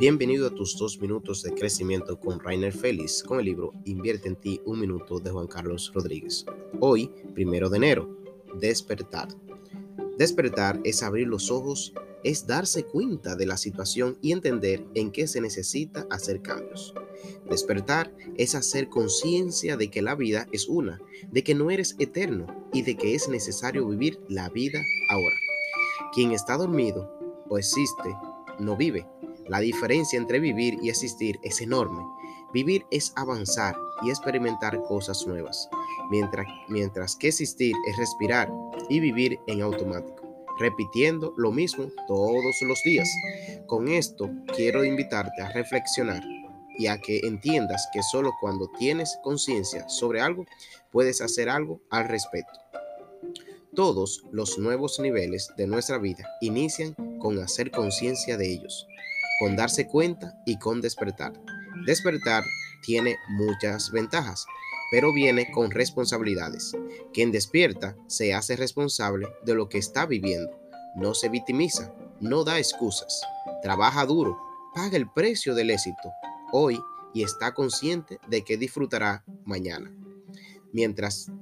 Bienvenido a tus dos minutos de crecimiento con Rainer Félix con el libro Invierte en ti un minuto de Juan Carlos Rodríguez. Hoy, primero de enero, despertar. Despertar es abrir los ojos, es darse cuenta de la situación y entender en qué se necesita hacer cambios. Despertar es hacer conciencia de que la vida es una, de que no eres eterno y de que es necesario vivir la vida ahora. Quien está dormido o existe, no vive la diferencia entre vivir y existir es enorme. Vivir es avanzar y experimentar cosas nuevas, mientras, mientras que existir es respirar y vivir en automático, repitiendo lo mismo todos los días. Con esto quiero invitarte a reflexionar y a que entiendas que solo cuando tienes conciencia sobre algo puedes hacer algo al respecto. Todos los nuevos niveles de nuestra vida inician con hacer conciencia de ellos con darse cuenta y con despertar. Despertar tiene muchas ventajas, pero viene con responsabilidades. Quien despierta se hace responsable de lo que está viviendo, no se victimiza, no da excusas, trabaja duro, paga el precio del éxito hoy y está consciente de que disfrutará mañana. Mientras,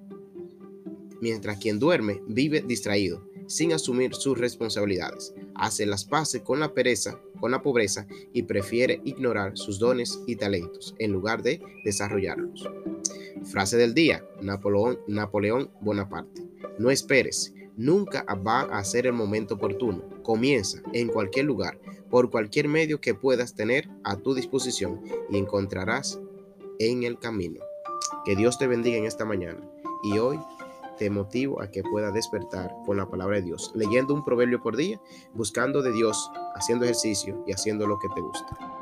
mientras quien duerme vive distraído, sin asumir sus responsabilidades, hace las paces con la pereza con la pobreza y prefiere ignorar sus dones y talentos en lugar de desarrollarlos. Frase del día, Napoleón, Bonaparte. No esperes, nunca va a ser el momento oportuno. Comienza en cualquier lugar, por cualquier medio que puedas tener a tu disposición y encontrarás en el camino. Que Dios te bendiga en esta mañana y hoy te motivo a que pueda despertar con la palabra de Dios, leyendo un proverbio por día, buscando de Dios, haciendo ejercicio y haciendo lo que te gusta.